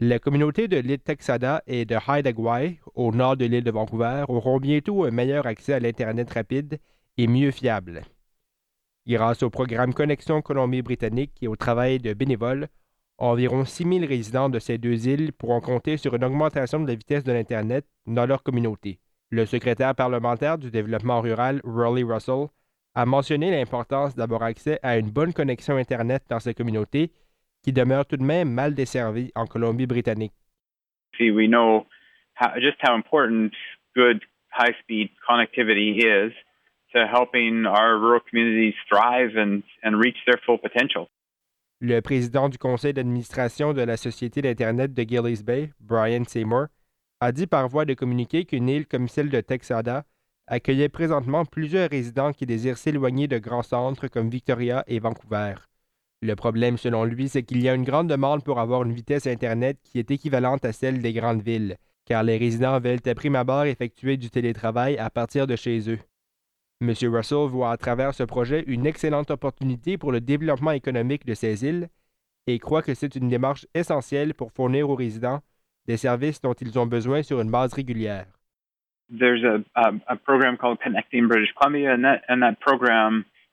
La communauté de l'île Texada et de Haida au nord de l'île de Vancouver, auront bientôt un meilleur accès à l'Internet rapide et mieux fiable. Grâce au programme Connexion Colombie-Britannique et au travail de bénévoles, environ 6 000 résidents de ces deux îles pourront compter sur une augmentation de la vitesse de l'Internet dans leur communauté. Le secrétaire parlementaire du développement rural, Rolly Russell, a mentionné l'importance d'avoir accès à une bonne connexion Internet dans ces communautés qui demeurent tout de même mal desservies en Colombie-Britannique. See, we know how, just how important good high-speed connectivity is to helping our rural communities thrive and, and reach their full potential. Le président du conseil d'administration de la Société d'Internet de Gillies Bay, Brian Seymour, a dit par voie de communiqué qu'une île comme celle de Texada accueillait présentement plusieurs résidents qui désirent s'éloigner de grands centres comme Victoria et Vancouver. Le problème, selon lui, c'est qu'il y a une grande demande pour avoir une vitesse Internet qui est équivalente à celle des grandes villes, car les résidents veulent à prime abord effectuer du télétravail à partir de chez eux. M. Russell voit à travers ce projet une excellente opportunité pour le développement économique de ces îles et croit que c'est une démarche essentielle pour fournir aux résidents des services dont ils ont besoin sur une base régulière. there's a, program called Connecting British Columbia, and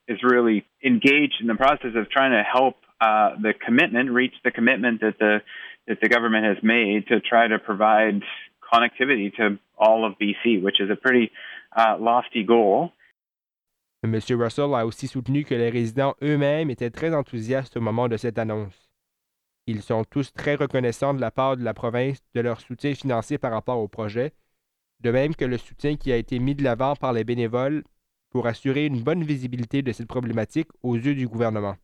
is really engaged in the process of trying to help uh, the commitment reach the commitment that the that the government has made to try to provide connectivity to all of BC, which is a pretty uh, lofty goal. M. Russell a aussi soutenu que les résidents eux-mêmes étaient très enthousiastes au moment de cette annonce. Ils sont tous très reconnaissants de la part de la province de leur soutien financier par rapport au projet, de même que le soutien qui a été mis de l'avant par les bénévoles pour assurer une bonne visibilité de cette problématique aux yeux du gouvernement.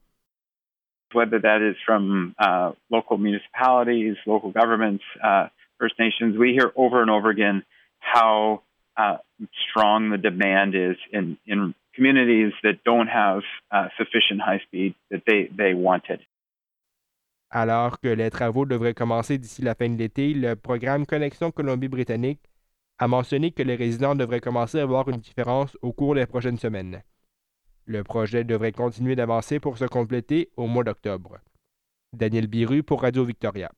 Whether that is from uh, local municipalities, local governments, uh, First Nations, we hear over and over again how uh, strong the demand is in, in communities that don't have uh, sufficient high speed that they, they wanted. Alors que les travaux devraient commencer d'ici la fin de l'été, le programme Connexion Colombie-Britannique a mentionné que les résidents devraient commencer à voir une différence au cours des prochaines semaines. Le projet devrait continuer d'avancer pour se compléter au mois d'octobre. Daniel Biru pour Radio Victoria.